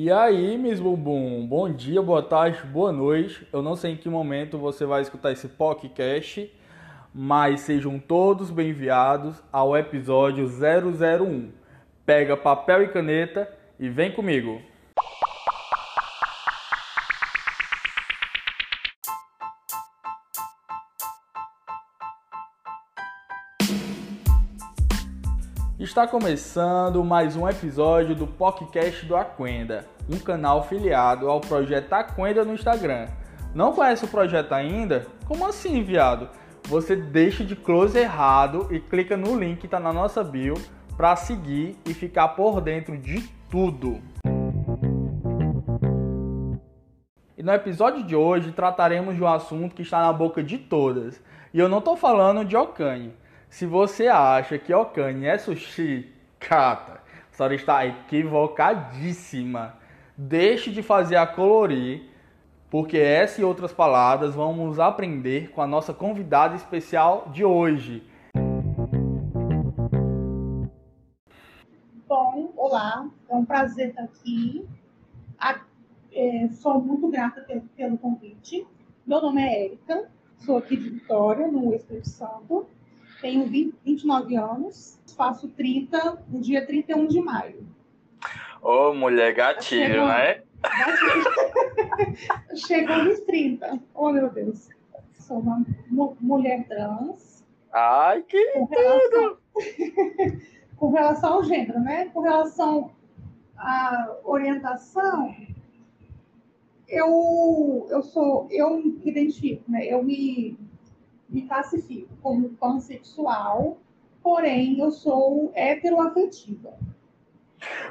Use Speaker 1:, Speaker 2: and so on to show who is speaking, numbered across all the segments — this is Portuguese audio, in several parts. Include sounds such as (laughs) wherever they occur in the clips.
Speaker 1: E aí, Miss Bumbum, bom dia, boa tarde, boa noite. Eu não sei em que momento você vai escutar esse podcast, mas sejam todos bem-vindos ao episódio 001. Pega papel e caneta e vem comigo. Está começando mais um episódio do podcast do Aquenda, um canal filiado ao projeto Aquenda no Instagram. Não conhece o projeto ainda? Como assim, viado? Você deixa de close errado e clica no link que está na nossa bio para seguir e ficar por dentro de tudo. E no episódio de hoje trataremos de um assunto que está na boca de todas. E eu não estou falando de Okane. Se você acha que Okane é sushi, cata, a senhora está equivocadíssima. Deixe de fazer a colorir, porque essa e outras palavras vamos aprender com a nossa convidada especial de hoje.
Speaker 2: Bom, olá, é um prazer estar aqui. É, sou muito grata pelo, pelo convite. Meu nome é Érica, sou aqui de Vitória, no Espírito Santo. Tenho 20, 29 anos, faço 30 no dia 31 de maio.
Speaker 1: Ô, mulher gatilho, Chegou... né? (laughs)
Speaker 2: Chegou nos 30. Oh, meu Deus. Sou uma mulher trans.
Speaker 1: Ai, que com
Speaker 2: relação... (laughs) com relação ao gênero, né? Com relação à orientação, eu, eu sou, eu me identifico, né? Eu me me classifico como pansexual, porém eu sou heteroafetiva.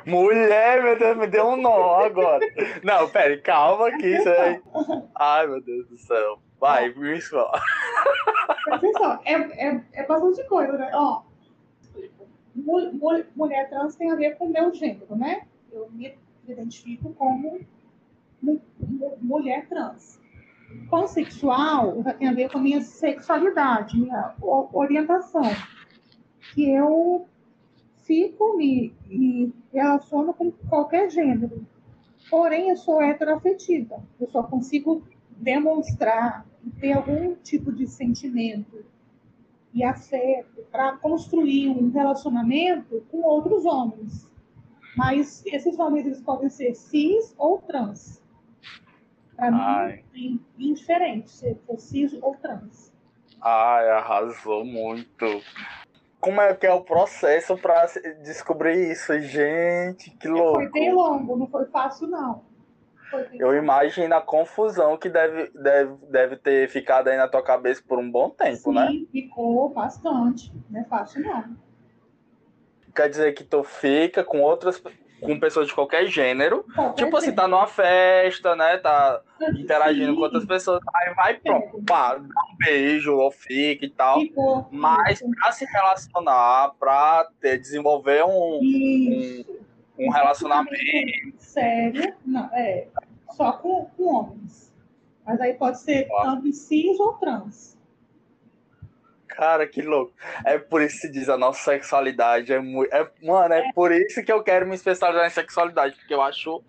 Speaker 1: Mulher, meu Deus, me deu um nó agora. Não, pera, calma aqui, isso aí. Ai, meu Deus do céu. Vai, isso.
Speaker 2: Atenção, é, é, é bastante coisa, né? Ó, mulher trans tem a ver com o meu gênero, né? Eu me identifico como mulher trans pansexual tem a ver com a minha sexualidade, minha orientação. Que eu fico, me, me relaciono com qualquer gênero. Porém, eu sou heteroafetiva. Eu só consigo demonstrar e ter algum tipo de sentimento e afeto para construir um relacionamento com outros homens. Mas esses homens eles podem ser cis ou trans. Para mim, é indiferente se for cis ou trans.
Speaker 1: Ai, arrasou muito. Como é que é o processo para descobrir isso, gente? Que louco.
Speaker 2: Foi bem longo, não foi fácil, não.
Speaker 1: Foi Eu imagino a confusão que deve, deve, deve ter ficado aí na tua cabeça por um bom tempo,
Speaker 2: Sim,
Speaker 1: né?
Speaker 2: Sim, ficou bastante. Não é fácil, não.
Speaker 1: Quer dizer que tu fica com outras com pessoas de qualquer gênero. tipo assim, tá numa festa, né? Tá interagindo Sim. com outras pessoas. Aí vai pronto, pá, dá um beijo, ou fica e tal. Ficou. Mas pra se relacionar, pra ter, desenvolver um, um, um, relacionamento.
Speaker 2: Sério, não, é. Só com, com homens. Mas aí pode ser tanto cis ou trans.
Speaker 1: Cara, que louco. É por isso que se diz a nossa sexualidade. É muito. É, mano, é, por isso que eu quero me especializar em sexualidade, porque eu acho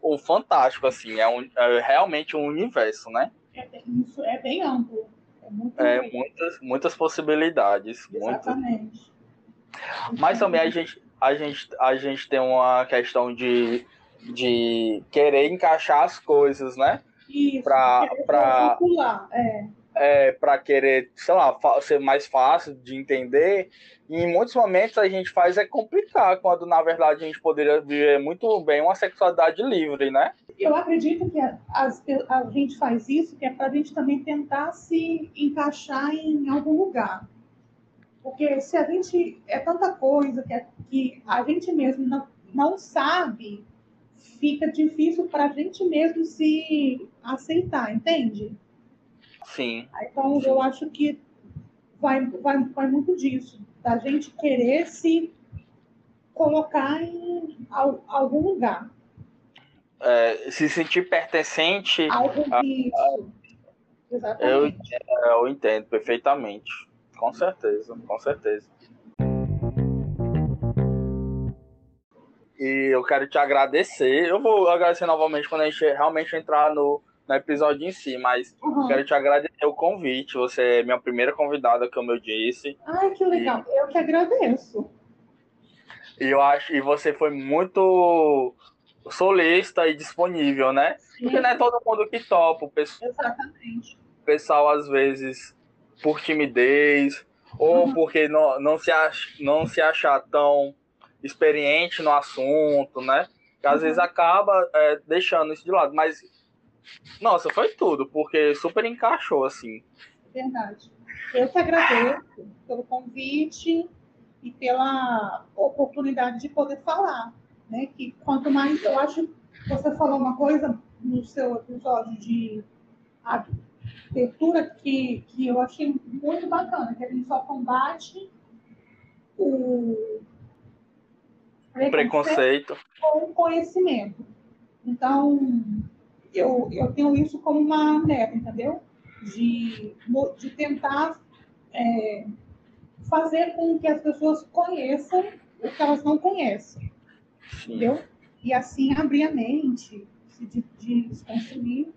Speaker 1: o fantástico, assim. É, um, é realmente um universo, né?
Speaker 2: É, isso é bem amplo. É, muito
Speaker 1: é muitas, muitas possibilidades.
Speaker 2: Exatamente. Muitas.
Speaker 1: Mas também a gente, a, gente, a gente tem uma questão de, de querer encaixar as coisas, né?
Speaker 2: Isso,
Speaker 1: pra, pra...
Speaker 2: Popular, é
Speaker 1: é, para querer, sei lá, ser mais fácil de entender. E em muitos momentos a gente faz é complicar, quando na verdade a gente poderia viver muito bem uma sexualidade livre, né?
Speaker 2: Eu acredito que a, a, a gente faz isso, que é para a gente também tentar se encaixar em algum lugar. Porque se a gente. É tanta coisa que, é, que a gente mesmo não, não sabe, fica difícil para a gente mesmo se aceitar, entende?
Speaker 1: Sim.
Speaker 2: Então, Sim. eu acho que vai, vai, vai muito disso, da gente querer se colocar em algum lugar.
Speaker 1: É, se sentir pertencente.
Speaker 2: Algo a,
Speaker 1: Exatamente. Eu, eu entendo perfeitamente. Com certeza, com certeza. e eu quero te agradecer. Eu vou agradecer novamente quando a gente realmente entrar no, no episódio em si, mas uhum. quero te agradecer o convite. Você é minha primeira convidada, como eu disse.
Speaker 2: Ai, que legal. E... Eu que agradeço.
Speaker 1: E eu acho e você foi muito solista e disponível, né? Sim. Porque não é todo mundo que topa. O pessoal,
Speaker 2: Exatamente.
Speaker 1: O pessoal, às vezes, por timidez, ou uhum. porque não, não, se acha, não se acha tão experiente no assunto, né? Que às uhum. vezes acaba é, deixando isso de lado. Mas, nossa, foi tudo, porque super encaixou, assim.
Speaker 2: Verdade. Eu te agradeço pelo convite e pela oportunidade de poder falar, né? Que quanto mais, eu acho, você falou uma coisa no seu episódio de abertura que, que eu achei muito bacana, que a gente só combate o
Speaker 1: preconceito
Speaker 2: com conhecimento. Então, eu, eu tenho isso como uma meta, entendeu? De, de tentar é, fazer com que as pessoas conheçam o que elas não conhecem, entendeu? E assim abrir a mente, de, de desconstruir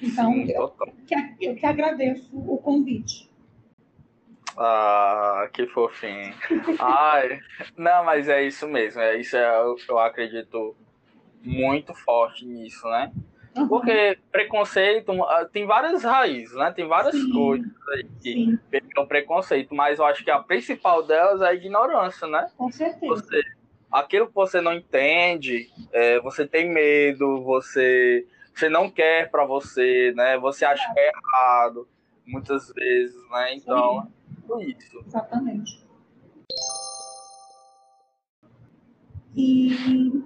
Speaker 2: então, Sim, eu, que, eu que agradeço o convite.
Speaker 1: Ah, que fofinho. Ai, não, mas é isso mesmo. É isso é, eu, eu acredito muito forte nisso, né? Uhum. Porque preconceito ah, tem várias raízes, né? Tem várias Sim. coisas aí que pegam preconceito, mas eu acho que a principal delas é a ignorância, né?
Speaker 2: Com certeza.
Speaker 1: Você, aquilo que você não entende, é, você tem medo, você você não quer para você, né? Você acha que é errado muitas vezes, né? Então,
Speaker 2: é isso. Exatamente. E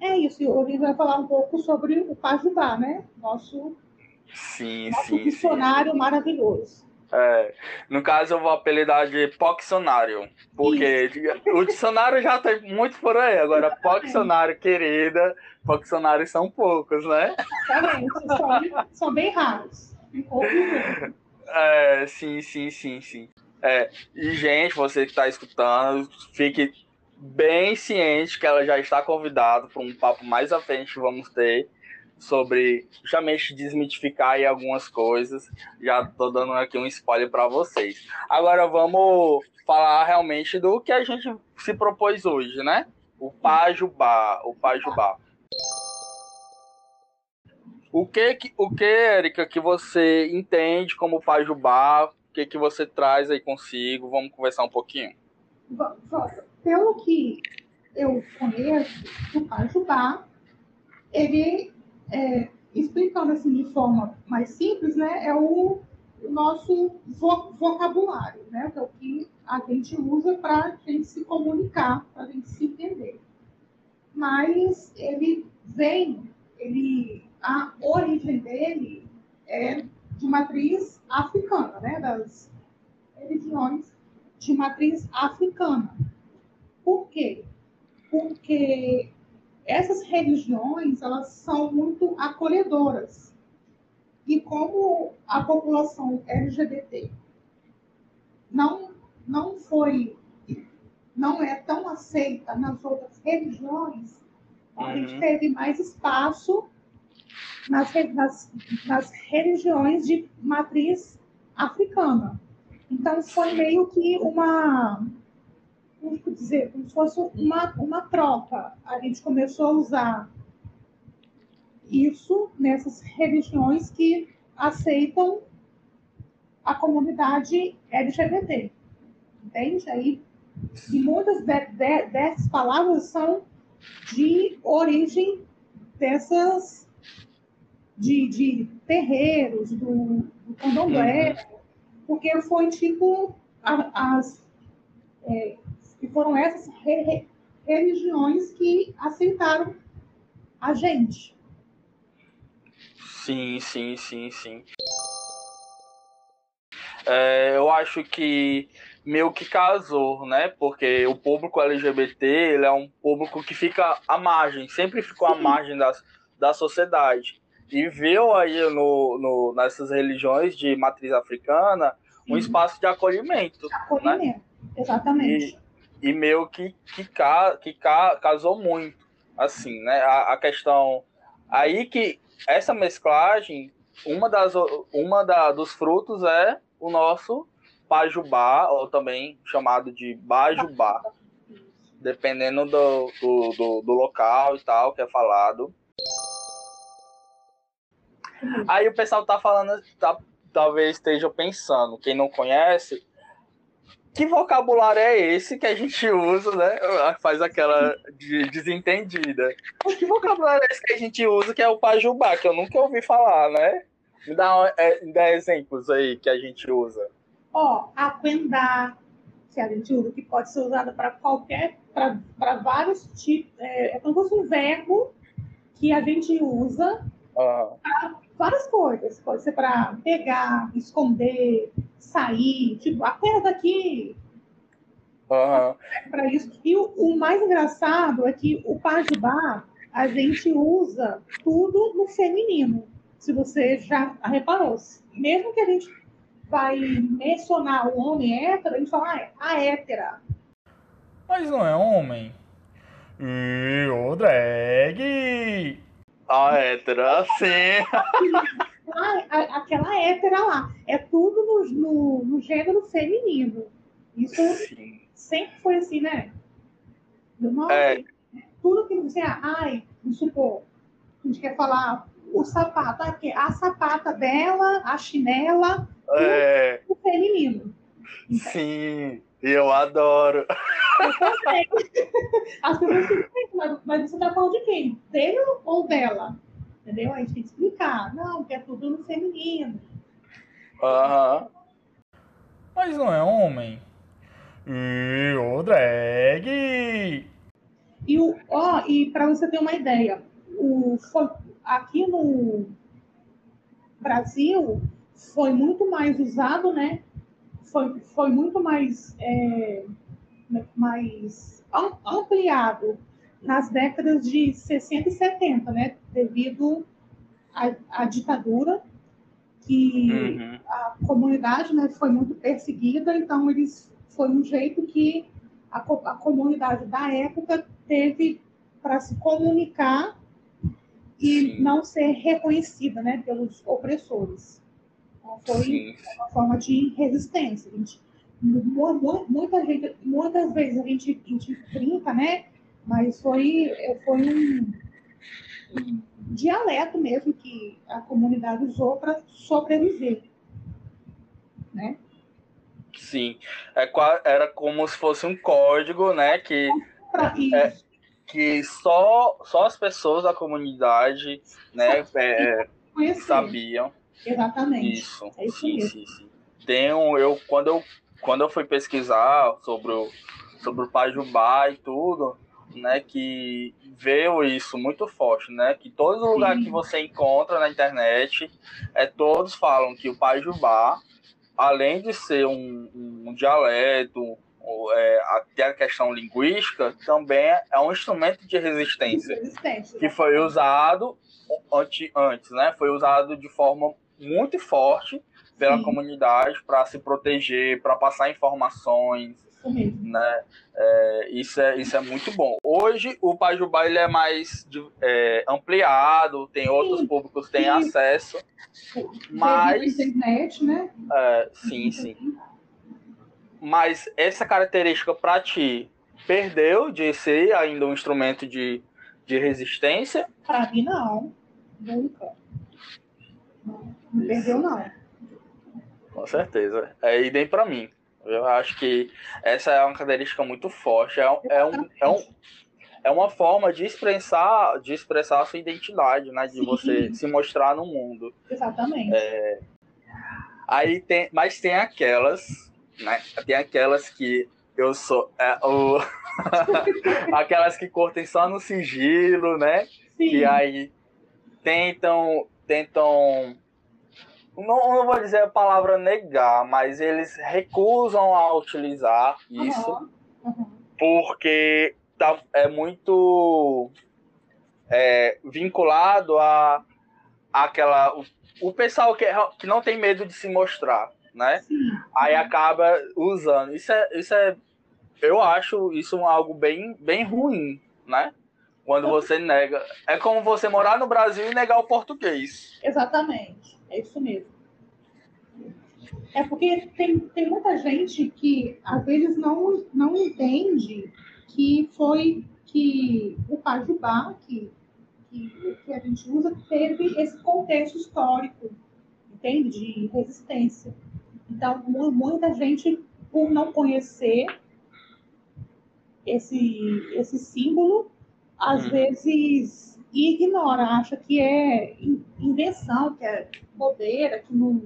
Speaker 2: é isso. Hoje a gente vai falar um pouco sobre o Pajubá, né? Nosso,
Speaker 1: sim,
Speaker 2: nosso
Speaker 1: sim,
Speaker 2: dicionário
Speaker 1: sim.
Speaker 2: maravilhoso.
Speaker 1: É, no caso, eu vou apelidar de Poxonário, porque Isso. o dicionário já tem muito por aí. Agora, Poxonário, querida, Poxonários são poucos, né?
Speaker 2: Exatamente, são, são bem raros.
Speaker 1: É, sim, sim, sim, sim. É, e, gente, você que está escutando, fique bem ciente que ela já está convidada para um papo mais à frente que vamos ter sobre justamente desmitificar aí algumas coisas. Já tô dando aqui um spoiler para vocês. Agora vamos falar realmente do que a gente se propôs hoje, né? O Pajubá, o Pajubá. O que, o que, Erika, que você entende como Pajubá? O que, que você traz aí consigo? Vamos conversar um pouquinho.
Speaker 2: Pelo que eu conheço, o Pajubá, ele é, explicando assim de forma mais simples, né, é o, o nosso vo vocabulário, né, que é o que a gente usa para a gente se comunicar, para a gente se entender. Mas ele vem, ele, a origem dele é de matriz africana, né, das religiões de matriz africana. Por quê? Porque essas religiões elas são muito acolhedoras. E como a população LGBT não, não foi, não é tão aceita nas outras religiões, uhum. a gente teve mais espaço nas, nas, nas religiões de matriz africana. Então, foi meio que uma, como dizer, como se fosse uma, uma troca. A gente começou a usar isso nessas religiões que aceitam a comunidade LGBT. Entende? Aí, e muitas de, de, dessas palavras são de origem dessas de, de terreiros, do, do candomblé, uhum. porque foi tipo a, as é, que foram essas re religiões que aceitaram a gente.
Speaker 1: Sim, sim, sim, sim. É, eu acho que meio que casou, né? Porque o público LGBT ele é um público que fica à margem, sempre ficou à margem das, da sociedade. E viu aí no, no, nessas religiões de matriz africana um espaço de acolhimento.
Speaker 2: Acolhimento, né? exatamente.
Speaker 1: E, e meio que, que, que casou muito, assim, né? A, a questão. Aí que essa mesclagem, uma, das, uma da, dos frutos é o nosso pajubá, ou também chamado de bajubá, dependendo do, do, do, do local e tal que é falado. Aí o pessoal tá falando, tá, talvez esteja pensando, quem não conhece, que vocabulário é esse que a gente usa, né? Faz aquela de desentendida. Que vocabulário é esse que a gente usa que é o pajubá, que eu nunca ouvi falar, né? Me dá, é, me dá exemplos aí que a gente usa.
Speaker 2: Ó, aquendar, que a gente usa, que pode ser usada para qualquer, para vários tipos. É, é como se fosse um verbo que a gente usa uhum. para várias coisas. Pode ser para pegar, esconder, sair, tipo, aperta aqui.
Speaker 1: Uhum.
Speaker 2: Para isso. E o, o, mais engraçado é que o pajubá a gente usa tudo no feminino. Se você já reparou. Mesmo que a gente vai mencionar o homem hétero, a gente fala ah, a hétera.
Speaker 1: Mas não é homem. E o drag. A hétera, sim.
Speaker 2: ah, aquela hétera lá. É tudo no, no, no gênero feminino. Isso sim. sempre foi assim, né? Não, é. Tudo que você. Ai, vamos supor, a gente quer falar o sapato, aqui, a sapata dela, a chinela, é. o feminino.
Speaker 1: Sim, eu adoro.
Speaker 2: As pessoas ficam, mas, mas você está falando de quem? Dele ou dela? Entendeu? A gente tem que explicar. Não, que é tudo no feminino.
Speaker 1: Aham. Uhum. Mas não é homem. E o drag.
Speaker 2: E, o, ó, e para você ter uma ideia, o, foi, aqui no Brasil foi muito mais usado, né? Foi, foi muito mais, é, mais ampliado nas décadas de 60 e 70, né? Devido à, à ditadura, que uhum. a comunidade né, foi muito perseguida, então eles foi um jeito que a, a comunidade da época teve para se comunicar e Sim. não ser reconhecida né, pelos opressores. Então, foi Sim. uma forma de resistência. A gente, muita gente, muitas vezes a gente, a gente brinca, né? Mas foi, foi um, um dialeto mesmo que a comunidade usou para sobreviver. Né?
Speaker 1: Sim, é, era como se fosse um código, né? Que, é, que só, só as pessoas da comunidade né, é, sabiam.
Speaker 2: Exatamente.
Speaker 1: Isso, é isso sim, sim, sim. Um, eu, quando, eu, quando eu fui pesquisar sobre o, sobre o Pajubá e tudo, né, que veio isso muito forte, né, que todo lugar sim. que você encontra na internet, é, todos falam que o Pajubá, além de ser um, um dialeto, é, até a questão linguística, também é um instrumento de resistência, resistência. que foi usado antes, antes, né? Foi usado de forma muito forte pela Sim. comunidade para se proteger, para passar informações, né? É, isso, é, isso é muito bom. Hoje o Pajubá ele é mais é, ampliado, tem sim, outros públicos que têm acesso, mas
Speaker 2: internet, né?
Speaker 1: É, sim, sim. Mas essa característica para ti perdeu de ser ainda um instrumento de, de resistência?
Speaker 2: Para mim, não. Nunca. Não, não perdeu, não.
Speaker 1: Com certeza. É idem para mim. Eu acho que essa é uma característica muito forte. É, é, um, é, um, é uma forma de expressar, de expressar a sua identidade, né? De Sim. você se mostrar no mundo.
Speaker 2: Exatamente.
Speaker 1: É, aí tem, mas tem aquelas né? Tem aquelas que eu sou. É, o... (laughs) aquelas que curtem só no sigilo, né? Sim. Que aí tentam. tentam não, não vou dizer a palavra negar, mas eles recusam a utilizar isso uhum. Uhum. porque tá, é muito é, vinculado a aquela o, o pessoal que, que não tem medo de se mostrar né? Sim. Aí acaba usando. Isso é, isso é eu acho isso algo bem, bem ruim, né? Quando você nega. É como você morar no Brasil e negar o português.
Speaker 2: Exatamente. É isso mesmo. É porque tem, tem muita gente que às vezes não, não entende que foi que o Pajubá, que, que, que a gente usa, teve esse contexto histórico, entende? De resistência. Então, muita gente, por não conhecer esse, esse símbolo, às hum. vezes ignora, acha que é invenção, que é bobeira, que não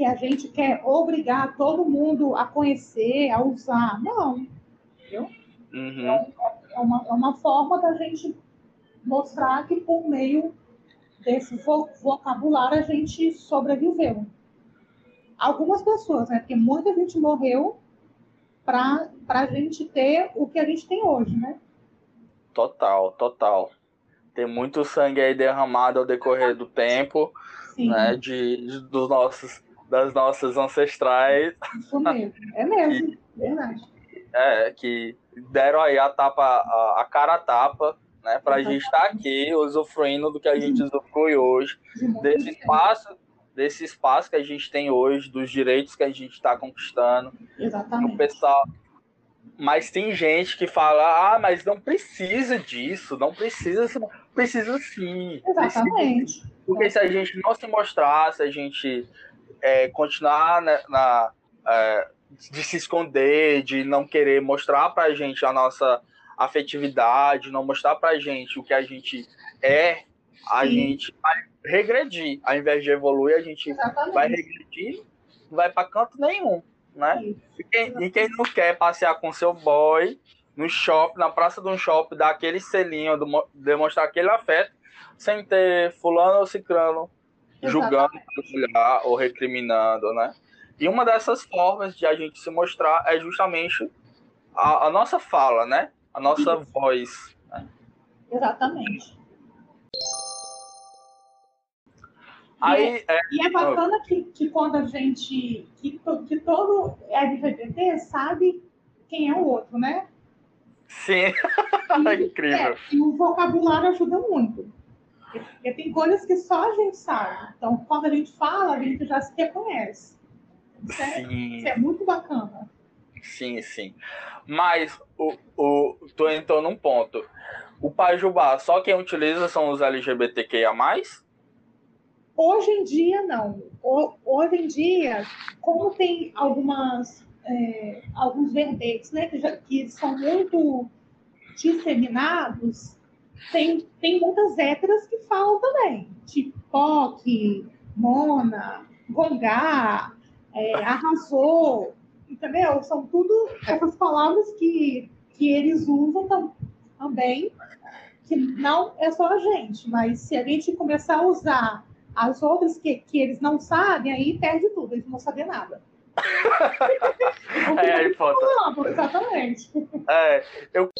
Speaker 2: que a gente quer obrigar todo mundo a conhecer, a usar. Não. Entendeu? Uhum. É, é, uma, é uma forma da gente mostrar que por meio desse vocabulário a gente sobreviveu. Algumas pessoas, né? Porque muita gente morreu para a gente ter o que a gente tem hoje, né?
Speaker 1: Total, total. Tem muito sangue aí derramado ao decorrer do tempo, Sim. né? De, de, dos nossos das nossas ancestrais.
Speaker 2: Isso mesmo, é mesmo, verdade.
Speaker 1: É, que deram aí a tapa, a, a cara a tapa, né, para a gente estar tá aqui usufruindo do que a gente usufrui hoje, desse espaço, desse espaço que a gente tem hoje, dos direitos que a gente está conquistando.
Speaker 2: Exatamente.
Speaker 1: O pessoal, mas tem gente que fala, ah, mas não precisa disso, não precisa, precisa sim.
Speaker 2: Exatamente.
Speaker 1: Precisa. Porque se a gente não se mostrar, se a gente é, continuar na, na é, de se esconder, de não querer mostrar para a gente a nossa afetividade, não mostrar para a gente o que a gente é, a Sim. gente vai regredir. Ao invés de evoluir, a gente Exatamente. vai regredir, não vai para canto nenhum, né? E quem, e quem, não quer passear com seu boy no shopping, na praça de um shopping, dar aquele selinho, demonstrar aquele afeto, sem ter fulano ou ciclano julgando ou recriminando, né? E uma dessas formas de a gente se mostrar é justamente a, a nossa fala, né? A nossa voz. Né?
Speaker 2: Exatamente. Aí, e, é, é, e é bacana que, que quando a gente. Que, que todo LGBT sabe quem é o outro, né?
Speaker 1: Sim, (laughs) e, incrível. É,
Speaker 2: e o vocabulário ajuda muito. Porque tem coisas que só a gente sabe. Então, quando a gente fala, a gente já se reconhece. Isso é, isso é muito bacana.
Speaker 1: Sim, sim. Mas o, o, tu entrou num ponto. O Pajubá, só quem utiliza são os LGBTQIA?
Speaker 2: Hoje em dia, não. Hoje em dia, como tem algumas, é, alguns verbetes né, que, já, que são muito disseminados, tem, tem muitas héteras que falam também, tipo POC, Mona, Gongá, é, arrasou, entendeu? São tudo essas palavras que, que eles usam tam, também, que não é só a gente, mas se a gente começar a usar as outras que, que eles não sabem, aí perde tudo, eles não vão saber nada.
Speaker 1: é, aí,
Speaker 2: falando, exatamente.
Speaker 1: É, eu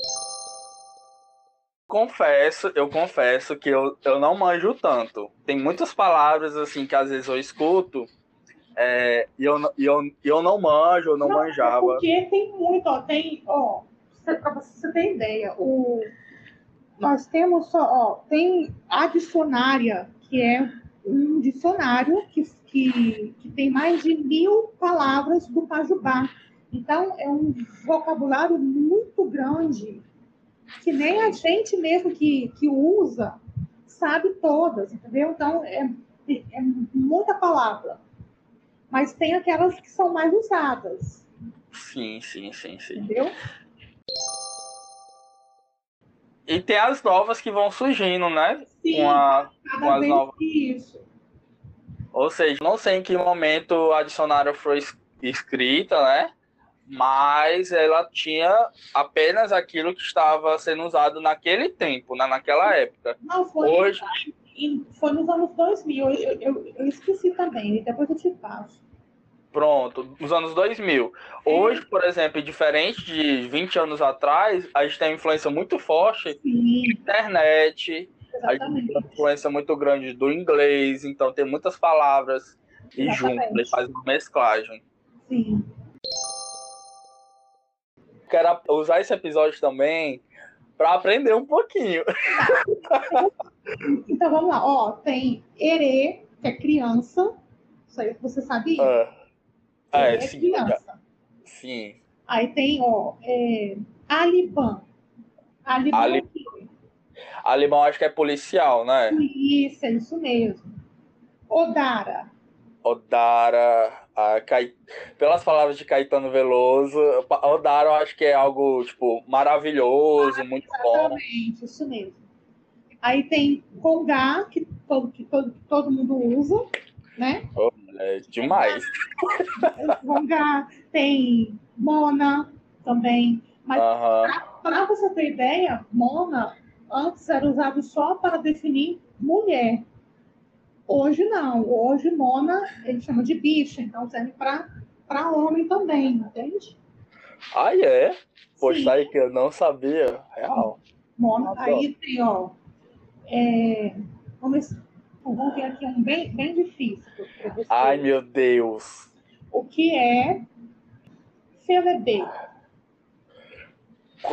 Speaker 1: confesso, eu confesso que eu, eu não manjo tanto. Tem muitas palavras assim que às vezes eu escuto é, e eu, eu, eu não manjo, eu não, não é manjava.
Speaker 2: Porque tem muito, ó, tem, ó, para você ter ideia, o, nós temos só, ó, tem a dicionária, que é um dicionário que, que, que tem mais de mil palavras do Pajubá. Então, é um vocabulário muito grande que nem a gente mesmo que, que usa sabe todas, entendeu? Então, é, é muita palavra. Mas tem aquelas que são mais usadas.
Speaker 1: Sim, sim, sim, sim.
Speaker 2: Entendeu?
Speaker 1: E tem as novas que vão surgindo, né?
Speaker 2: Sim, com, a, com as novas. isso.
Speaker 1: Ou seja, não sei em que momento a dicionário foi escrita, né? mas ela tinha apenas aquilo que estava sendo usado naquele tempo, né, naquela época.
Speaker 2: Não, foi, Hoje... foi nos anos 2000, eu, eu, eu esqueci também, depois eu te passo.
Speaker 1: Pronto, nos anos 2000. Hoje, por exemplo, diferente de 20 anos atrás, a gente tem uma influência muito forte
Speaker 2: Sim.
Speaker 1: da internet, Exatamente. a gente tem uma influência muito grande do inglês, então tem muitas palavras e junto, ele faz uma mesclagem.
Speaker 2: Sim.
Speaker 1: quero usar esse episódio também para aprender um pouquinho.
Speaker 2: Então vamos lá, ó, tem Erê, que é criança. Isso aí você sabia?
Speaker 1: Ah,
Speaker 2: Erê
Speaker 1: é, sim.
Speaker 2: criança.
Speaker 1: Sim.
Speaker 2: Aí tem, ó, é, Aliban. Aliban
Speaker 1: Ali-
Speaker 2: é?
Speaker 1: Alemão acho que é policial, né?
Speaker 2: Isso, é isso mesmo. Odara.
Speaker 1: Odara, a Cai... pelas palavras de Caetano Veloso, Odara eu acho que é algo, tipo, maravilhoso, muito bom.
Speaker 2: Exatamente, isso mesmo. Aí tem Congá, que todo, que todo, que todo mundo usa, né?
Speaker 1: É demais.
Speaker 2: Tem Mona também. Mas
Speaker 1: Aham.
Speaker 2: para você ter ideia, Mona antes era usado só para definir mulher. Hoje não. Hoje Mona ele chama de bicha, então serve para homem também, entende?
Speaker 1: Ah, é? Poxa,
Speaker 2: Sim.
Speaker 1: aí que eu não sabia. Real.
Speaker 2: Mona,
Speaker 1: Adoro.
Speaker 2: aí tem, ó. é, vamos, vamos ver aqui um bem, bem difícil para você.
Speaker 1: Ai, meu Deus.
Speaker 2: O que é Felebê?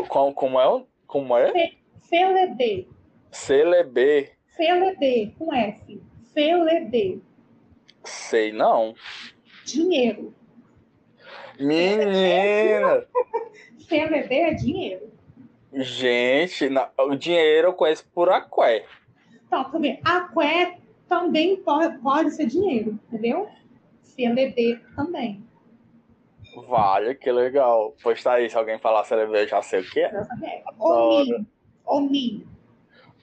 Speaker 1: Como, como é? o- Como é?
Speaker 2: Felebê.
Speaker 1: CLB.
Speaker 2: Felebê, com F. Felebê.
Speaker 1: Sei não.
Speaker 2: Dinheiro.
Speaker 1: Menina! (laughs)
Speaker 2: Felebê é dinheiro.
Speaker 1: Gente, na- o dinheiro eu conheço por aqué.
Speaker 2: Então, tu vê, aqué também pode, pode ser dinheiro, entendeu? Felebê também.
Speaker 1: Vale, que legal. Pois tá aí, se alguém falar CLB, eu já sei o que é.
Speaker 2: Saber. Omi. Omi.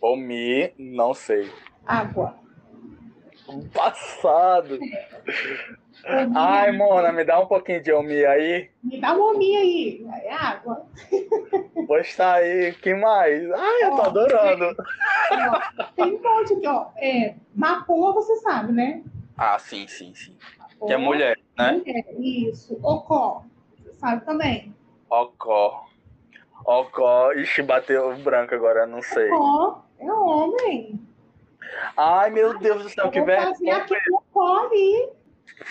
Speaker 1: Omi, não sei.
Speaker 2: Água.
Speaker 1: Passado.
Speaker 2: Omi.
Speaker 1: Ai, Mona, me dá um pouquinho de Omi aí.
Speaker 2: Me dá um omi aí. É.
Speaker 1: Pois tá aí, que mais? Ai, eu tô
Speaker 2: Ó,
Speaker 1: adorando.
Speaker 2: Ó, Tem um monte aqui, ó. É, Mapoa, você sabe, né?
Speaker 1: Ah, sim, sim, sim.
Speaker 2: Mapoa,
Speaker 1: Que é mulher, né?
Speaker 2: mulher, Isso. Ocó. Você sabe também.
Speaker 1: Ocó. Ocó. Ixi, bateu branco agora, não sei.
Speaker 2: Ocó é homem.
Speaker 1: Ai, meu Deus do céu,
Speaker 2: Eu
Speaker 1: que
Speaker 2: vou fazer
Speaker 1: vergonha.
Speaker 2: aqui Ocó ali.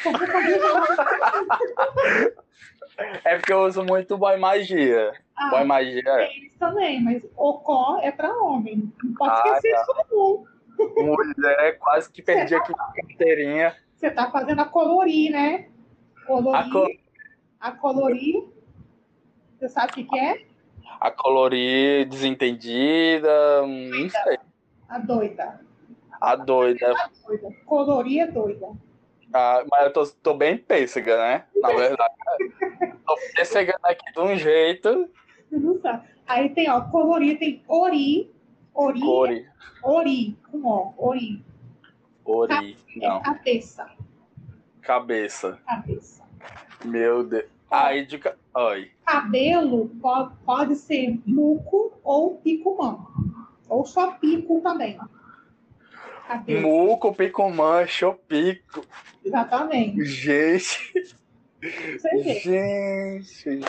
Speaker 2: (laughs)
Speaker 1: É porque eu uso muito boy magia.
Speaker 2: Ah,
Speaker 1: Boy magia
Speaker 2: Eles também, mas Ocó é para homem. Não pode
Speaker 1: Ah,
Speaker 2: esquecer
Speaker 1: tá.
Speaker 2: isso, não.
Speaker 1: mulher, quase que perdi aqui a carteirinha.
Speaker 2: Você tá fazendo a colorir, né? Colorir.
Speaker 1: A,
Speaker 2: A colorir. Você sabe o que, que é?
Speaker 1: a colorir desentendida, hum, não sei.
Speaker 2: A doida.
Speaker 1: A doida.
Speaker 2: doida. Colorir é doida.
Speaker 1: Ah, mas eu tô, tô bem pêssega, né? Na (laughs) verdade. tô pêssega aqui de um jeito.
Speaker 2: Sabe. Aí tem, ó, colorir, tem ori. Ori.
Speaker 1: Ori.
Speaker 2: Ori. Com ó. Ori.
Speaker 1: Ori.
Speaker 2: É
Speaker 1: Não.
Speaker 2: cabeça.
Speaker 1: Cabeça.
Speaker 2: Cabeça.
Speaker 1: Meu Deus. Aí de. ca- Oi.
Speaker 2: Cabelo pode, pode ser muco ou picumã. Ou só pico também. Cabelo.
Speaker 1: Muco, picumã, chopico.
Speaker 2: Exatamente.
Speaker 1: Gente. Gente.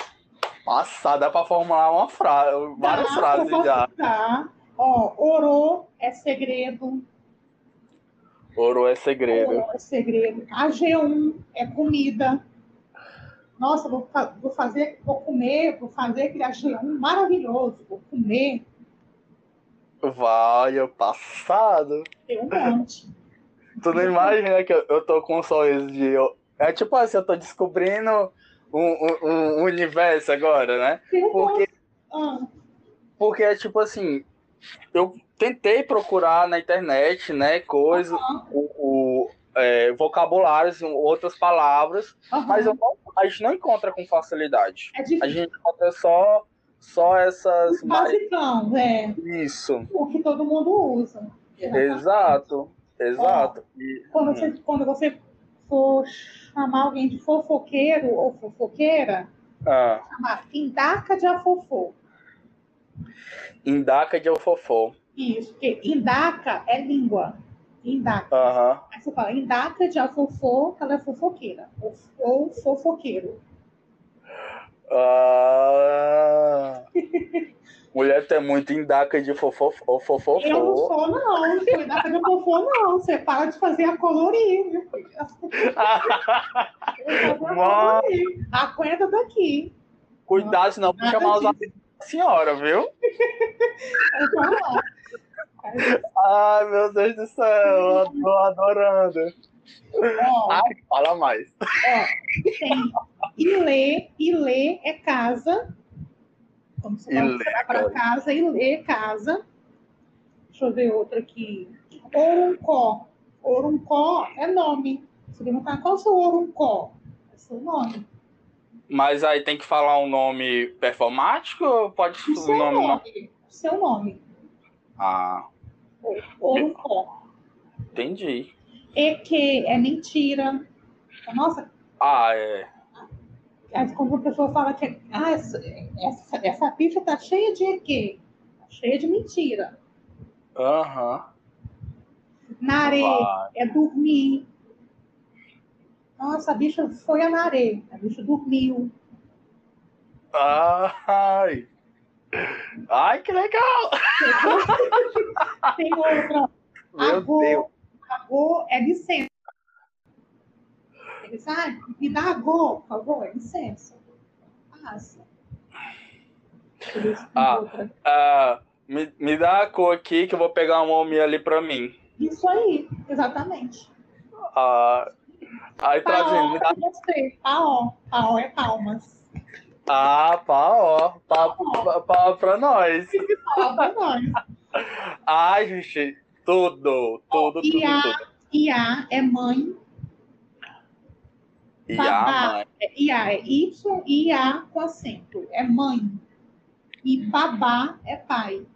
Speaker 1: Nossa, dá pra formular uma frase, várias
Speaker 2: Tá,
Speaker 1: frases
Speaker 2: eu
Speaker 1: já.
Speaker 2: dar. Ó, orô é segredo.
Speaker 1: Ouro é segredo.
Speaker 2: Orô é segredo. AG1 é comida. Nossa, vou, vou fazer, vou comer, vou fazer aquele AG1 maravilhoso. Vou comer.
Speaker 1: Vai, é passado.
Speaker 2: Tem um monte.
Speaker 1: Tu não imagina que eu, eu tô com um sorriso de. eu- é tipo assim, eu tô descobrindo um, um- um universo agora, né? Porque.
Speaker 2: Ah,
Speaker 1: porque é tipo assim, eu tentei procurar na internet, né, coisas,
Speaker 2: aham,
Speaker 1: o, o, é, vocabulários, outras palavras,
Speaker 2: aham.
Speaker 1: mas não- a gente não encontra com facilidade.
Speaker 2: É
Speaker 1: A gente encontra só, só essas. mais-
Speaker 2: Basicão, é.
Speaker 1: Isso,
Speaker 2: O que todo mundo usa.
Speaker 1: exato, exato. E-
Speaker 2: Quando você, quando você for chamar alguém de fofoqueiro ou fofoqueira,
Speaker 1: ah,
Speaker 2: chamar indaca de afofô.
Speaker 1: Indaca de Ofofô.
Speaker 2: Isso, porque indaca é língua. Indaca.
Speaker 1: Aham.
Speaker 2: Aí você fala indaca de afofô, ela é fofoqueira. Ou, ou fofoqueiro.
Speaker 1: Ah. (laughs) Mulher tem muito indaca de fofo,
Speaker 2: Eu não sou, não. Sou indaca de afofô, não. Você para de fazer a colorir. viu? (laughs) Eu a colorir. Aguenta daqui.
Speaker 1: Cuidado, senão vou chamar os amigos da senhora, viu? (laughs) Ai, meu Deus do céu, eu tô adorando.
Speaker 2: Ó,
Speaker 1: Ai, fala mais.
Speaker 2: ó, tem Ilê, Ilê é casa. Quando você vai- para casa, Ilê é casa. Deixa eu ver outra aqui. Oruncó. Oruncó é nome. Você perguntar qual é o seu Oruncó? É seu nome.
Speaker 1: Mas aí tem que falar um nome performático ou pode
Speaker 2: O seu
Speaker 1: nome
Speaker 2: nome. Seu nome.
Speaker 1: Ah,
Speaker 2: Oruncó.
Speaker 1: entendi.
Speaker 2: E que é mentira. Nossa,
Speaker 1: Ah, é.
Speaker 2: Aí, quando a pessoa fala que ah, essa, essa, essa pizza tá cheia de EQ, tá cheia de mentira.
Speaker 1: Aham.
Speaker 2: Na areia
Speaker 1: Vai.
Speaker 2: é dormir. Nossa, a bicha foi a na areia, a bicha dormiu.
Speaker 1: Ai. Ai, que legal.
Speaker 2: Tem outra,
Speaker 1: Meu. Deus.
Speaker 2: agô é licença. Ele sabe, me dá agô, por favor, é licença. Passa.
Speaker 1: Ah. Ah, me, me dá a cor aqui que eu vou pegar um homem ali pra mim.
Speaker 2: Isso aí, exatamente.
Speaker 1: Ah, aí me
Speaker 2: Paó,
Speaker 1: dá.
Speaker 2: eu gostei. Paó. Paó é palmas.
Speaker 1: Ah. Pá, pá, pá pra nós.
Speaker 2: Paó pra nós.
Speaker 1: Ai, gente. Tudo, tudo, tudo,
Speaker 2: Iá,
Speaker 1: tudo.
Speaker 2: Iá é mãe.
Speaker 1: E a
Speaker 2: Babá.
Speaker 1: mãe.
Speaker 2: É Iá é Y com acento. É mãe. E babá é pai.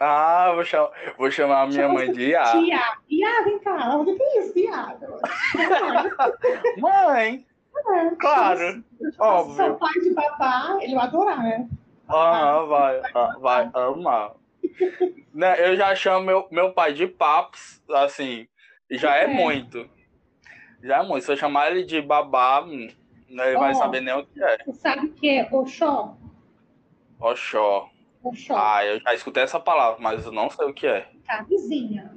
Speaker 1: Ah, vou chamar, vou chamar a minha
Speaker 2: Chama
Speaker 1: mãe de Iá.
Speaker 2: Tia. Iá, vem cá. O que é isso? Iá. (laughs)
Speaker 1: Mãe,
Speaker 2: É,
Speaker 1: claro. Óbvio.
Speaker 2: Seu pai de babá, ele vai adorar, né?
Speaker 1: Ah, vai, ah, vai amar. Né, eu já chamo meu, meu pai de Paps, assim, já é
Speaker 2: É.
Speaker 1: muito. Já é muito. Se eu chamar ele de babá, né, ele vai
Speaker 2: Ó.
Speaker 1: saber nem o que é.
Speaker 2: Você sabe o que é Oxó?
Speaker 1: Oxó.
Speaker 2: Oxó.
Speaker 1: Ah, eu já escutei essa palavra, mas eu não sei o que é.
Speaker 2: Camisinha.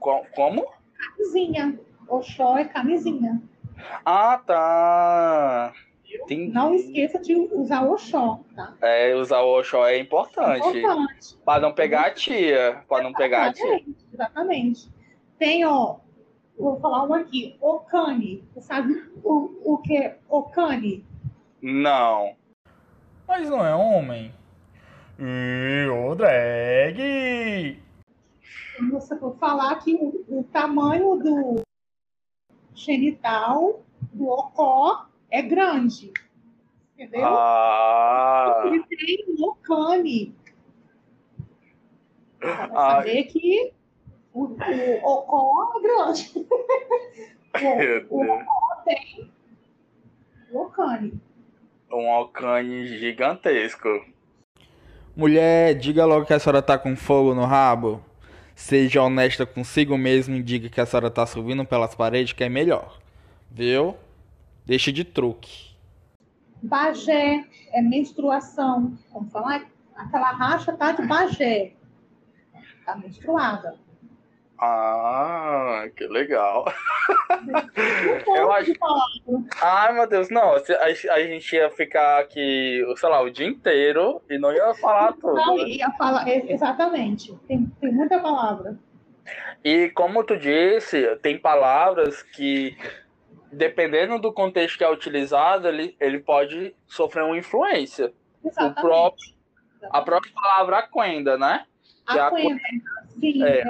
Speaker 1: Co- Como?
Speaker 2: Camisinha. Oxó é camisinha.
Speaker 1: Ah, tá. Entendi.
Speaker 2: Não esqueça de usar Oxó, tá?
Speaker 1: É, usar o Oxó é importante.
Speaker 2: Importante.
Speaker 1: Pra não pegar a tia. Pra não pegar a tia.
Speaker 2: Exatamente, exatamente. Tem, ó, vou falar um aqui, Ocane. Você sabe o, o que é Ocane?
Speaker 1: Não.
Speaker 3: Mas não é homem. E o drag.
Speaker 2: Você for falar que o, o tamanho do genital, do ocó, é grande. Entendeu?
Speaker 1: Ah.
Speaker 2: Ele tem Ocane. Pra
Speaker 1: Ah.
Speaker 2: saber que o, o ocó é grande. (laughs)
Speaker 1: Meu
Speaker 2: o, o ocó tem o Ocane.
Speaker 1: Um alcane gigantesco.
Speaker 3: Mulher, diga logo que a senhora tá com fogo no rabo. Seja honesta consigo mesmo e diga que a senhora tá subindo pelas paredes, que é melhor. Viu? Deixa de truque.
Speaker 2: Bagé é menstruação. Vamos falar? Aquela racha tá de bagé. Tá menstruada.
Speaker 1: Ah, que legal. Eu acho-. Ai, meu Deus, não. A, gente ia ficar aqui, sei lá, o dia inteiro e não ia falar tudo.
Speaker 2: Não,
Speaker 1: né?
Speaker 2: ia falar, é, exatamente. Tem, tem muita palavra.
Speaker 1: E como tu disse, tem palavras que, dependendo do contexto que é utilizado, ele, ele pode sofrer uma influência.
Speaker 2: Exatamente.
Speaker 1: próprio- A própria palavra aquenda, né? que é
Speaker 2: Aquenda. Sim,
Speaker 1: É,
Speaker 2: é,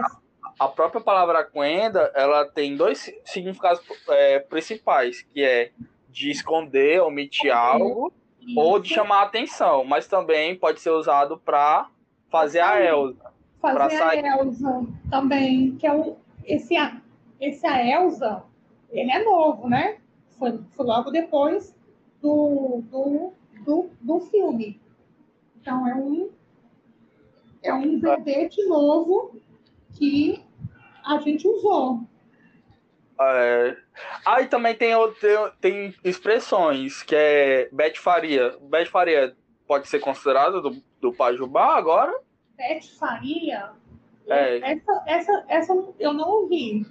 Speaker 1: A própria palavra aquenda, ela tem dois si- significados é, principais, que é de esconder, omitir algo, ou de
Speaker 2: isso.
Speaker 1: chamar a atenção, mas também pode ser usado para fazer a Elsa.
Speaker 2: Fazer a Elsa também, que é um. Esse, a- esse a Elsa, ele é novo, né? Foi, foi logo depois do, do, do, do filme. Então é um é um verbete novo que a gente usou.
Speaker 1: É... Aí também tem, outro- tem expressões, que é Bete Faria. Bete Faria pode ser considerado do, do Pajubá agora?
Speaker 2: Beth Faria,
Speaker 1: É.
Speaker 2: essa, essa, essa eu não ouvi.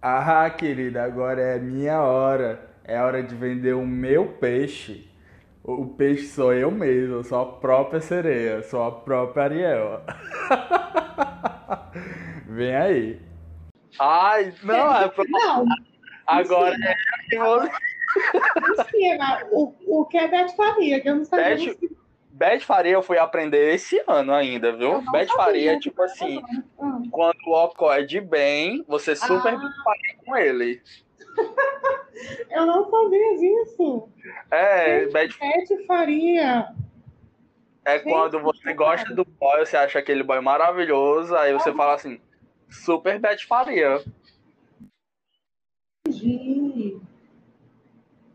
Speaker 3: Ah, querida, agora é minha hora.
Speaker 4: é hora de vender o meu peixe. O peixe sou eu mesmo, sou a própria sereia, sou a própria Ariel. (laughs) Vem aí.
Speaker 1: Ai, não, é.
Speaker 2: Não,
Speaker 1: agora é você.
Speaker 2: ensina. O, o que é Beth Faria, que eu não sabia.
Speaker 1: Beth- Beth Faria eu fui aprender esse ano ainda, viu?
Speaker 2: Não
Speaker 1: Beth
Speaker 2: sabia.
Speaker 1: Faria é tipo assim,
Speaker 2: Ah,
Speaker 1: quando o ocorre de bem, você super
Speaker 2: Ah.
Speaker 1: faria com ele. (laughs)
Speaker 2: eu não sabia disso.
Speaker 1: É, Beth
Speaker 2: Beth Faria.
Speaker 1: É
Speaker 2: Gente,
Speaker 1: quando você gosta do boy, você acha aquele boy maravilhoso, aí você fala assim, super Beth Faria.
Speaker 2: Entendi.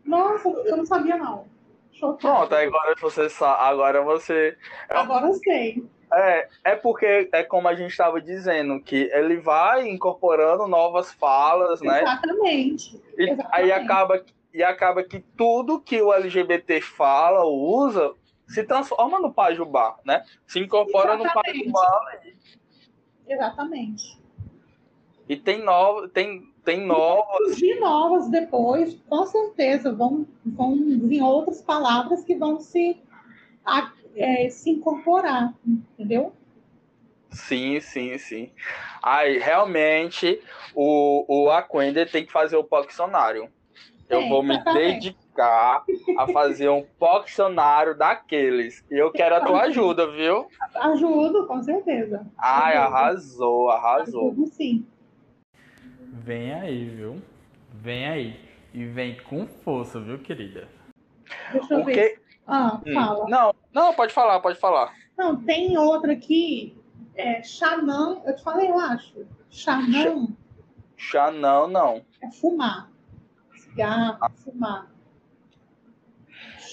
Speaker 2: Nossa, eu não sabia não. Chocada.
Speaker 1: Pronto, agora você sa- agora você.
Speaker 2: Agora eu sei.
Speaker 1: É, é porque é como a gente estava dizendo, que ele vai incorporando novas falas, né?
Speaker 2: Exatamente.
Speaker 1: E
Speaker 2: exatamente.
Speaker 1: aí acaba, e acaba que tudo que o LGBT fala ou usa se transforma no Pajubá, né? Se incorpora no
Speaker 2: Exatamente.
Speaker 1: Pajubá
Speaker 2: Exatamente.
Speaker 1: E tem, novo, tem, tem novas.
Speaker 2: De novas depois, com certeza, vão, vão vir outras palavras que vão se, a- é, se incorporar, entendeu?
Speaker 1: Sim, sim, sim. Aí, realmente, o, o Aquender tem que fazer o Poccionário. Eu vou me dedicar a fazer um Poccionário daqueles. E eu quero a tua ajuda, viu?
Speaker 2: Ajudo, com certeza.
Speaker 1: Ai, arrasou, arrasou.
Speaker 2: Ajudo, sim.
Speaker 4: Vem aí, viu? Vem aí. E vem com força, viu, querida?
Speaker 2: Deixa eu
Speaker 1: O
Speaker 2: ver.
Speaker 1: que...
Speaker 2: Ah,
Speaker 1: Hum,
Speaker 2: fala.
Speaker 1: Não, não, pode falar, pode falar.
Speaker 2: Não, tem outra aqui, é Xanã, eu te falei, eu acho. Xanã
Speaker 1: Já não, não.
Speaker 2: é fumar. Cigarro, fumar.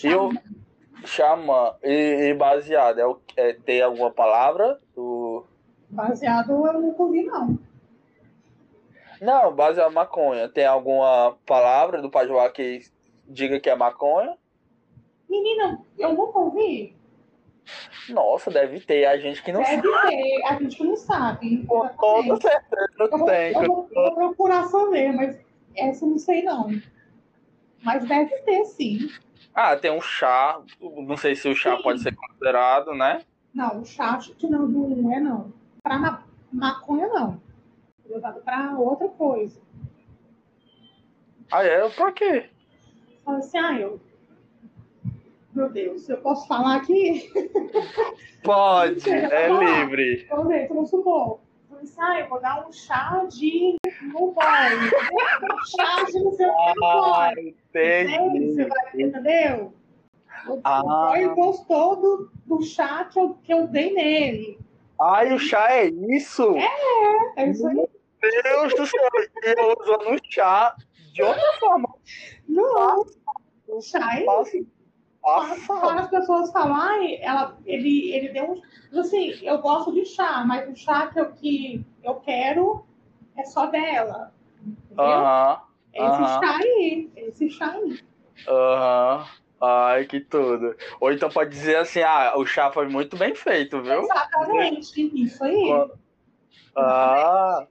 Speaker 1: Eu-
Speaker 2: Xanã.
Speaker 1: Xamã e, e baseado, é, o- é, tem alguma palavra? Do...
Speaker 2: Baseado eu nunca ouvi, não.
Speaker 1: Não, baseado maconha. Tem alguma palavra do Pajuá que diga que é maconha?
Speaker 2: Menina, eu nunca ouvi.
Speaker 1: Nossa, deve ter. A gente que não
Speaker 2: Deve ter, a gente não sabe.
Speaker 1: Com toda certeza
Speaker 2: Eu vou,
Speaker 1: tem.
Speaker 2: eu vou- eu vou procurar saber, mas essa eu não sei não. Mas deve ter, sim.
Speaker 1: Ah, tem um chá. Não sei se o chá
Speaker 2: Sim.
Speaker 1: pode ser considerado, né?
Speaker 2: Não, o chá acho que não, não é não. Pra ma- maconha, não. Usado pra outra coisa.
Speaker 1: Ah, é? Pra quê?
Speaker 2: Fala assim, ah, eu... Meu Deus, eu posso falar aqui? (laughs)
Speaker 1: Pode, é
Speaker 2: vamos lá.
Speaker 1: livre.
Speaker 2: Por exemplo, vamos supor. Fala assim, ah, eu vou dar um chá de no boy. Um chá de não sei o que no
Speaker 1: Ah,
Speaker 2: boy. Entende?
Speaker 1: entendi.
Speaker 2: Você vai, entendeu? O
Speaker 1: Ah.
Speaker 2: boy gostou do, do chá que eu, que eu dei nele.
Speaker 1: Ai, o chá é isso?
Speaker 2: É isso aí.
Speaker 1: Meu Deus do céu. Eu usando chá de outra forma.
Speaker 2: Não. O chá é Quando as pessoas falam, ai, ela, ele, ele deu um. Assim, eu gosto de chá, mas o chá que eu, que eu quero é só dela. Entendeu?
Speaker 1: Aham,
Speaker 2: Esse
Speaker 1: aham.
Speaker 2: chá aí. Esse chá aí.
Speaker 1: aham. Ai, que tudo. Ou então pode dizer assim, ah, o chá foi muito bem feito, viu?
Speaker 2: Exatamente. Isso aí.
Speaker 1: Ah,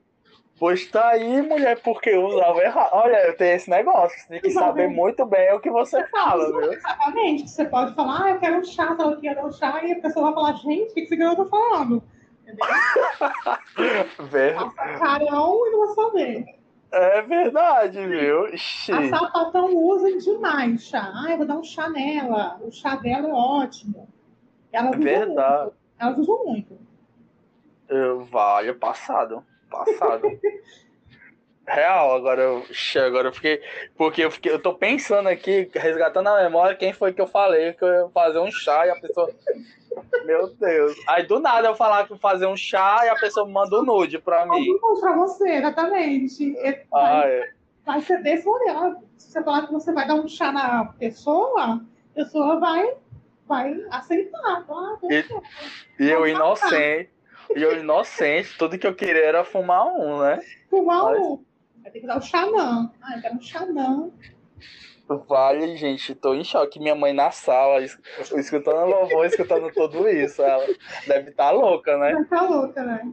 Speaker 1: pois tá aí, mulher, porque eu usava errado. Olha, eu tenho esse negócio, você tem que saber muito bem o que você fala, viu?
Speaker 2: Exatamente. Você pode falar, ah, eu quero um chá, tal, eu quero um chá, e a pessoa vai falar, gente, o que que esse garoto tá falando? (laughs) Entendeu?
Speaker 1: Ver-
Speaker 2: Passa carão e não vai saber.
Speaker 1: É verdade, viu? Ixi.
Speaker 2: A sapatão usa demais chá. Ah, eu vou dar um chá nela. O chá dela é ótimo. Elas
Speaker 1: É verdade.
Speaker 2: muito. Elas usam muito.
Speaker 1: Eu, vale, passado. Passado. Real, agora eu, agora eu fiquei. Porque eu, fiquei, eu tô pensando aqui, resgatando a memória, quem foi que eu falei que eu ia fazer um chá e a pessoa. Meu Deus. Aí do nada eu falar que fazer um chá e a pessoa manda um nude pra mim.
Speaker 2: Alguns pra você, exatamente. É-
Speaker 1: Ah,
Speaker 2: Vai,
Speaker 1: é.
Speaker 2: vai ser desse modelo. Se você falar que você vai dar um chá na pessoa, a pessoa vai, vai aceitar. Ah, deixa.
Speaker 1: E eu inocente. (laughs) E eu inocente, tudo que eu queria era fumar um, né?
Speaker 2: Fumar
Speaker 1: Mas-
Speaker 2: um. Vai ter que dar o xanã. Ah, eu quero um xanã.
Speaker 1: Vale, gente, tô em choque. Minha mãe na sala, es- escutando louvor, escutando tudo isso. Ela deve estar louca, né?
Speaker 2: Vai ficar louca, né?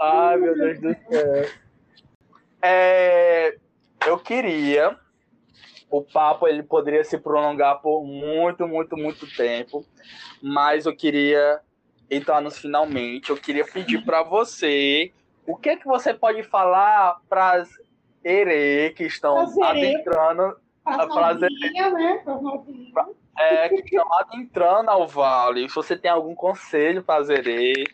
Speaker 1: Ai, meu Deus do céu. É, eu queria o papo ele poderia se prolongar por muito, muito, muito tempo, mas eu queria entrar nos finalmente. Eu queria pedir para você o que que você pode falar para as ere que estão adentrando
Speaker 2: para as né?
Speaker 1: é, que estão adentrando ao vale. Se você tem algum conselho para as ere?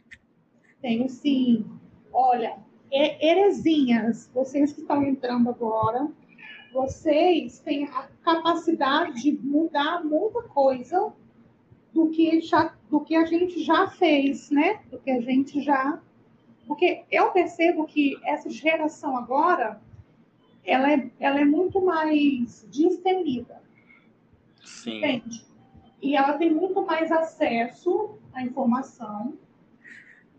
Speaker 2: Tenho sim. Olha, heresinhas, vocês que estão entrando agora, vocês têm a capacidade de mudar muita coisa do que, já, do que a gente já fez, né? Do que a gente já. Porque eu percebo que essa geração agora, ela é, ela é muito mais destemida.
Speaker 1: Sim.
Speaker 2: Entende? E ela tem muito mais acesso à informação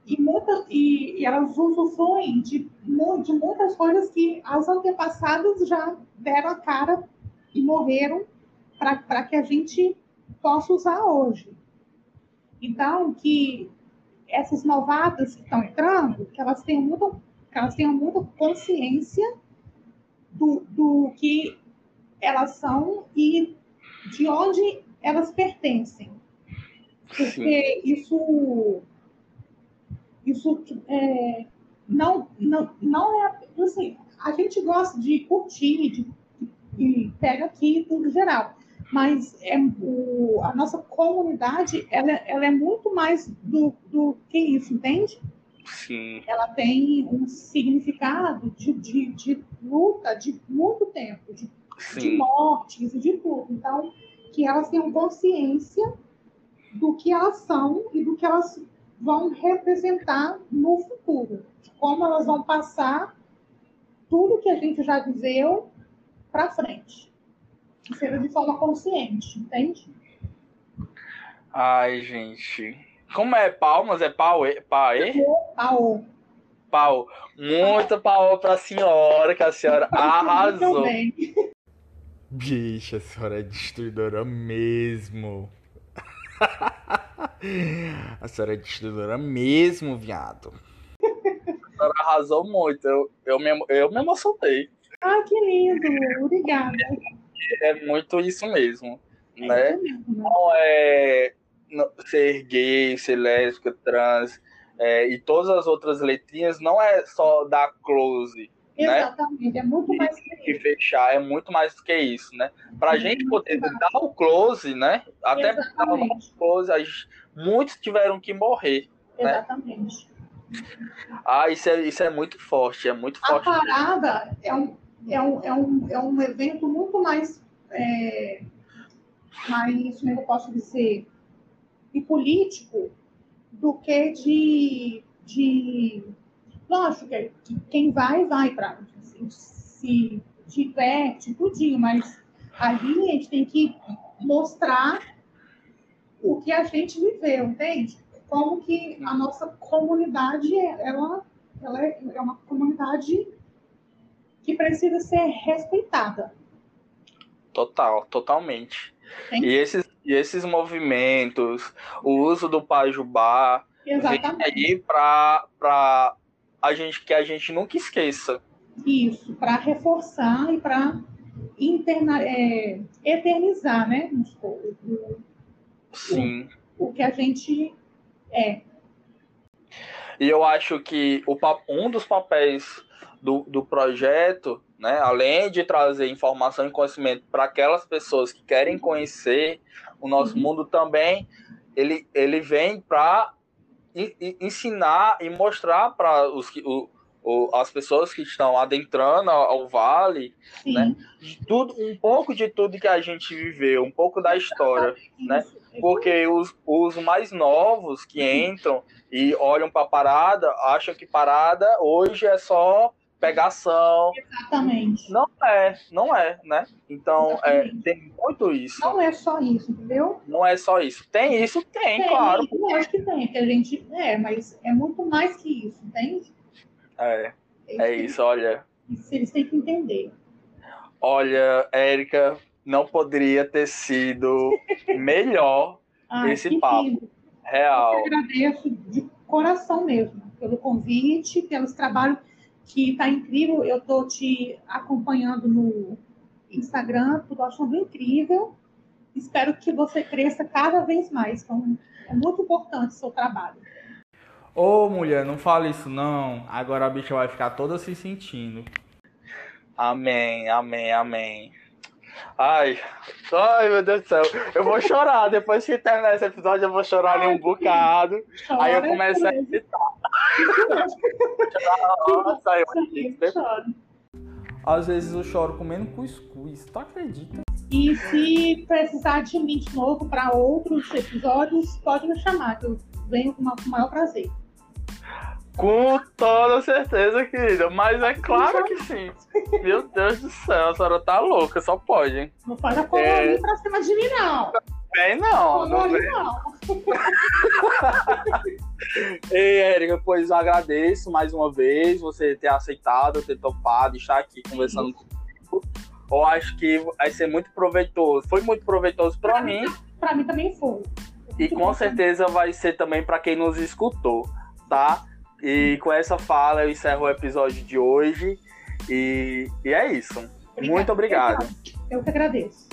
Speaker 2: e, muita, e, e elas usufruem de, de muitas coisas que as antepassadas já deram a cara e morreram para que a gente possa usar hoje. Então, que essas novatas que estão entrando, que elas tenham muita, que elas tenham muita consciência do, do que elas são e de onde elas pertencem. Porque isso isso é, não, não, não é assim, a gente gosta de curtir, de, de pega aqui tudo geral, mas é, o, a nossa comunidade ela, ela é muito mais do, do que isso, entende?
Speaker 1: Sim.
Speaker 2: Ela tem um significado de, de, de luta de muito tempo, de, de mortes e de tudo. Então, que elas tenham consciência do que elas são e do que elas vão representar no futuro, como elas vão passar tudo que a gente já viveu para frente. Seja de forma consciente, entende?
Speaker 1: Ai, gente. Como é palmas? É pau? É, paê?
Speaker 2: Pau.
Speaker 1: Pau. Muito pau pra senhora, que a senhora (laughs) arrasou. Bicha, a senhora é destruidora mesmo. (laughs) A senhora é destruidora mesmo, viado. A senhora arrasou muito. Eu, eu, me, eu me emocionei.
Speaker 2: Ah, que lindo. Obrigada.
Speaker 1: É muito isso mesmo. É né? Isso mesmo. Não é ser gay, ser lésbica, trans é, e todas as outras letrinhas não é só dar close.
Speaker 2: Né? Exatamente, né? é muito mais que
Speaker 1: isso. E fechar é muito mais do que isso, né? Para a gente poder dar o close, né? Até dar o close, a gente, muitos tiveram que morrer.
Speaker 2: Né? Exatamente.
Speaker 1: Né? Ah, isso é, isso é muito forte, é muito
Speaker 2: a
Speaker 1: forte.
Speaker 2: A parada é um, é, um, é, um, é um evento muito mais, é, mais, como é eu posso dizer, e político do que de, de Lógico que quem vai, vai para assim, se diverte, tudinho, mas ali a gente tem que mostrar o que a gente viveu, entende? Como que a nossa comunidade, ela, ela é, é uma comunidade que precisa ser respeitada.
Speaker 1: Total, totalmente. E esses, e esses movimentos, o uso do Pajubá, Exatamente. vem aí para a gente que a gente nunca esqueça.
Speaker 2: Isso, para reforçar e para é, eternizar, né? O,
Speaker 1: Sim.
Speaker 2: O, o, que a gente é.
Speaker 1: E eu acho que o, um dos papéis do, do projeto, né, além de trazer informação e conhecimento para aquelas pessoas que querem conhecer o nosso uhum. mundo também, ele, ele vem para ensinar e mostrar para os o, o, as pessoas que estão adentrando ao vale, Sim. né? Tudo, um pouco de tudo que a gente viveu, um pouco da história, né? Porque os, os mais novos que entram e olham para parada acham que parada hoje é só pegação.
Speaker 2: Exatamente.
Speaker 1: Não é, não é, né? Então, é, tem muito isso.
Speaker 2: Não é só isso, entendeu?
Speaker 1: Não é só isso. Tem isso? Tem, tem claro.
Speaker 2: Eu acho que tem, que a gente. É, mas é muito mais que isso, entende?
Speaker 1: É. É isso, olha.
Speaker 2: Isso eles têm que entender.
Speaker 1: Olha, Érica, não poderia ter sido (laughs) melhor Ai, esse papo. Lindo. Real. Eu
Speaker 2: agradeço de coração mesmo pelo convite, pelos trabalhos que está incrível. Eu estou te acompanhando no Instagram, tudo achando incrível. Espero que você cresça cada vez mais. Então, é muito importante o seu trabalho.
Speaker 5: Ô mulher, não fala isso não. Agora a bicha vai ficar toda se sentindo.
Speaker 1: Amém, amém, amém. Ai, ai meu Deus do céu. Eu vou chorar. Depois que terminar esse episódio, eu vou chorar ali um bocado.
Speaker 2: Chora,
Speaker 1: Aí eu começo a editar. Nossa, eu
Speaker 5: Às vezes eu choro comendo cuscuz. Tu acredita?
Speaker 2: E se precisar de mim de novo para outros episódios, pode me chamar, que eu venho com o maior prazer.
Speaker 1: Com toda certeza, querida. Mas é claro que sim. Meu Deus do céu, a senhora tá louca, só pode, hein?
Speaker 2: Não faz a colorir é... pra cima de mim, não.
Speaker 1: Vem não, não vem.
Speaker 2: não.
Speaker 1: Ei, Érica, pois agradeço mais uma vez você ter aceitado, ter topado, estar aqui conversando comigo. Eu acho que vai ser muito proveitoso. Foi muito proveitoso para mim.
Speaker 2: Para mim também foi.
Speaker 1: E com certeza vai ser também para quem nos escutou, tá? E com essa fala eu encerro o episódio de hoje. E, e é isso. Obrigada. Muito obrigado.
Speaker 2: Eu que agradeço.